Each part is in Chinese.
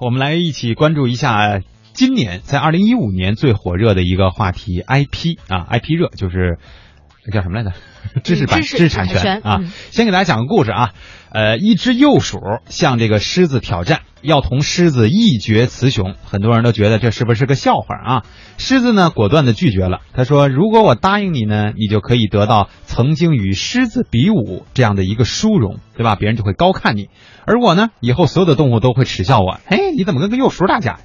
我们来一起关注一下今年在二零一五年最火热的一个话题 IP 啊，IP 热就是那叫什么来着？知识版知识知识产产权啊嗯。先给大家讲个故事啊，呃，一只幼鼠向这个狮子挑战，要同狮子一决雌雄。很多人都觉得这是不是个笑话啊？狮子呢果断的拒绝了，他说：“如果我答应你呢，你就可以得到曾经与狮子比武这样的一个殊荣，对吧？别人就会高看你。而我呢，以后所有的动物都会耻笑我。哎，你怎么跟个幼鼠打架？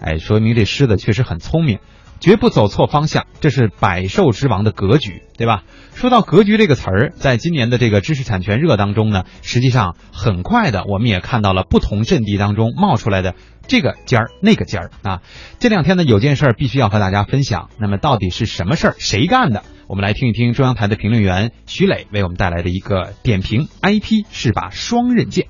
哎，说明这狮子确实很聪明，绝不走错方向，这是百兽之王的格局，对吧？说到格局这个词儿，在今年的这个知识产权热当中呢，实际上很快的，我们也看到了不同阵地当中冒出来的这个尖儿那个尖儿啊。这两天呢，有件事儿必须要和大家分享，那么到底是什么事儿，谁干的？我们来听一听中央台的评论员徐磊为我们带来的一个点评：IP 是把双刃剑。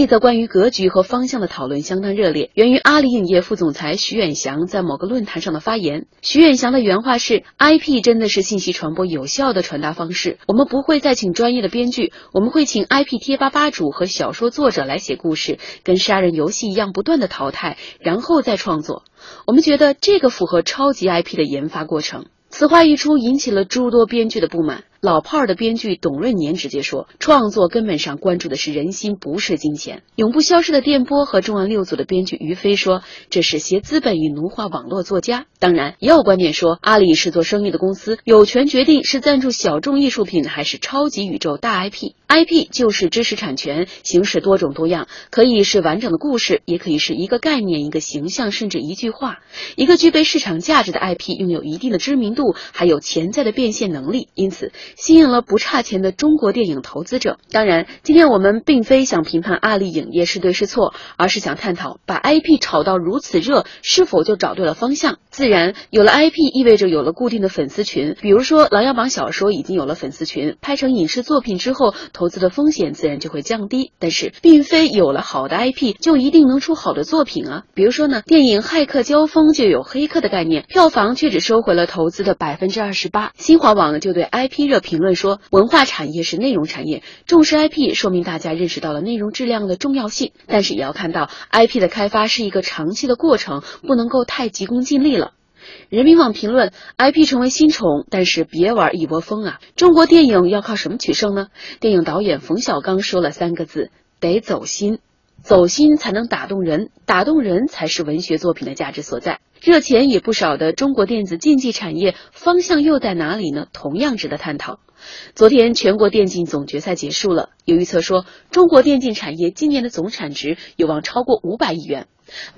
一则关于格局和方向的讨论相当热烈，源于阿里影业副总裁徐远祥在某个论坛上的发言。徐远祥的原话是：“IP 真的是信息传播有效的传达方式。我们不会再请专业的编剧，我们会请 IP 贴吧吧主和小说作者来写故事，跟杀人游戏一样，不断的淘汰，然后再创作。我们觉得这个符合超级 IP 的研发过程。”此话一出，引起了诸多编剧的不满。老炮儿的编剧董润年直接说：“创作根本上关注的是人心，不是金钱。”永不消失的电波和重案六组的编剧于飞说：“这是携资本与奴化网络作家。”当然，也有观点说，阿里是做生意的公司，有权决定是赞助小众艺术品还是超级宇宙大 IP。IP 就是知识产权，形式多种多样，可以是完整的故事，也可以是一个概念、一个形象，甚至一句话。一个具备市场价值的 IP，拥有一定的知名度，还有潜在的变现能力，因此吸引了不差钱的中国电影投资者。当然，今天我们并非想评判阿里影业是对是错，而是想探讨把 IP 炒到如此热，是否就找对了方向。自然，有了 IP 意味着有了固定的粉丝群，比如说《琅琊榜》小说已经有了粉丝群，拍成影视作品之后，投资的风险自然就会降低。但是，并非有了好的 IP 就一定能出好的作品啊。比如说呢，电影《骇客交锋》就有黑客的概念，票房却只收回了投资的百分之二十八。新华网就对 IP 热评论说，文化产业是内容产业，重视 IP 说明大家认识到了内容质量的重要性。但是也要看到 IP 的开发是一个长期的过程，不能够太急功近利了。人民网评论：IP 成为新宠，但是别玩一窝蜂啊！中国电影要靠什么取胜呢？电影导演冯小刚说了三个字：得走心。走心才能打动人，打动人才是文学作品的价值所在。热钱也不少的中国电子竞技产业方向又在哪里呢？同样值得探讨。昨天全国电竞总决赛结束了，有预测说中国电竞产业今年的总产值有望超过五百亿元，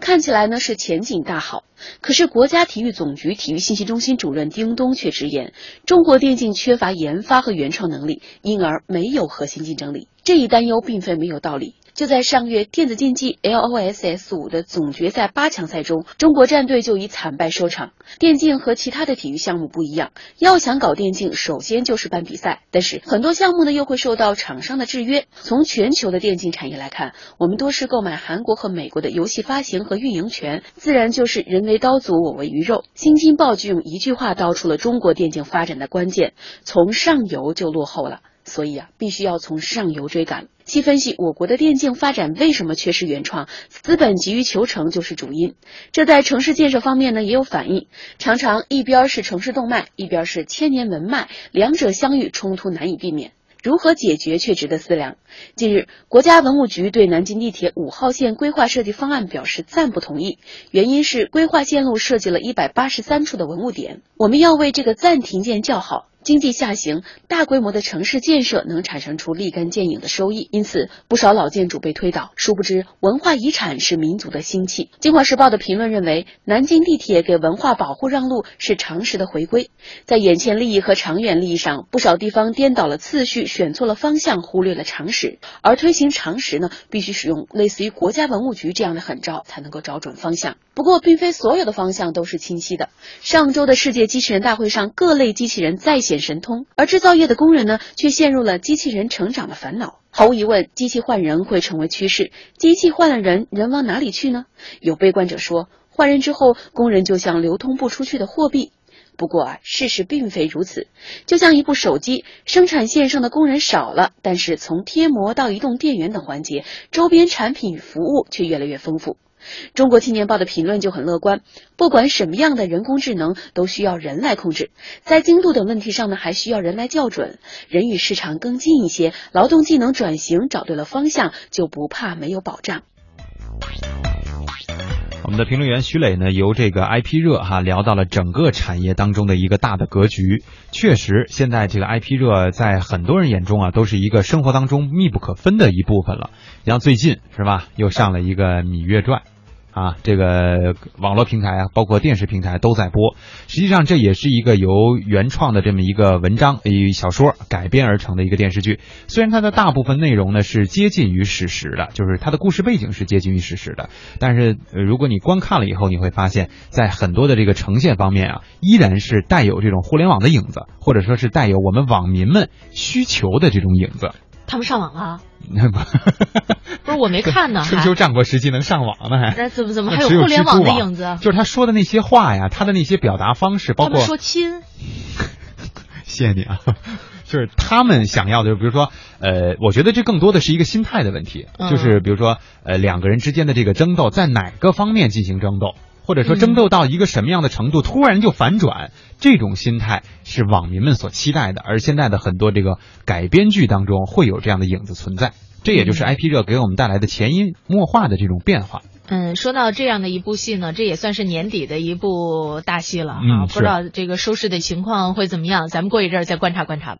看起来呢是前景大好。可是国家体育总局体育信息中心主任丁东却直言，中国电竞缺乏研发和原创能力，因而没有核心竞争力。这一担忧并非没有道理。就在上月电子竞技 LOSS 五的总决赛八强赛中，中国战队就以惨败收场。电竞和其他的体育项目不一样，要想搞电竞，首先就是办比赛。但是很多项目呢，又会受到厂商的制约。从全球的电竞产业来看，我们多是购买韩国和美国的游戏发行和运营权，自然就是人为刀俎，我为鱼肉。新京报就用一句话道出了中国电竞发展的关键：从上游就落后了。所以啊，必须要从上游追赶。细分析我国的电竞发展为什么缺失原创，资本急于求成就是主因。这在城市建设方面呢也有反映，常常一边是城市动脉，一边是千年文脉，两者相遇，冲突难以避免。如何解决却值得思量。近日，国家文物局对南京地铁五号线规划设计方案表示暂不同意，原因是规划线路设计了一百八十三处的文物点。我们要为这个暂停键叫好。经济下行，大规模的城市建设能产生出立竿见影的收益，因此不少老建筑被推倒。殊不知，文化遗产是民族的兴气。京华时报的评论认为，南京地铁给文化保护让路是常识的回归。在眼前利益和长远利益上，不少地方颠倒了次序，选错了方向，忽略了常识。而推行常识呢，必须使用类似于国家文物局这样的狠招，才能够找准方向。不过，并非所有的方向都是清晰的。上周的世界机器人大会上，各类机器人再显神通，而制造业的工人呢，却陷入了机器人成长的烦恼。毫无疑问，机器换人会成为趋势。机器换了人，人往哪里去呢？有悲观者说，换人之后，工人就像流通不出去的货币。不过啊，事实并非如此。就像一部手机，生产线上的工人少了，但是从贴膜到移动电源等环节，周边产品与服务却越来越丰富。中国青年报的评论就很乐观，不管什么样的人工智能都需要人来控制，在精度等问题上呢，还需要人来校准。人与市场更近一些，劳动技能转型找对了方向，就不怕没有保障。我们的评论员徐磊呢，由这个 IP 热哈聊到了整个产业当中的一个大的格局。确实，现在这个 IP 热在很多人眼中啊，都是一个生活当中密不可分的一部分了。像最近是吧，又上了一个《芈月传》。啊，这个网络平台啊，包括电视平台都在播。实际上，这也是一个由原创的这么一个文章、一小说改编而成的一个电视剧。虽然它的大部分内容呢是接近于史实的，就是它的故事背景是接近于史实的，但是如果你观看了以后，你会发现在很多的这个呈现方面啊，依然是带有这种互联网的影子，或者说是带有我们网民们需求的这种影子。他们上网了？不是，我没看呢。春秋战国时期能上网呢？还那怎么怎么还有互联网的影子？就是他说的那些话呀，他的那些表达方式，包括说亲。谢谢你啊，就是他们想要的，就比如说，呃，我觉得这更多的是一个心态的问题，就是比如说，呃，两个人之间的这个争斗，在哪个方面进行争斗？或者说争斗到一个什么样的程度，突然就反转，这种心态是网民们所期待的。而现在的很多这个改编剧当中会有这样的影子存在，这也就是 IP 热给我们带来的潜移默化的这种变化。嗯，说到这样的一部戏呢，这也算是年底的一部大戏了啊，不知道这个收视的情况会怎么样，咱们过一阵儿再观察观察吧。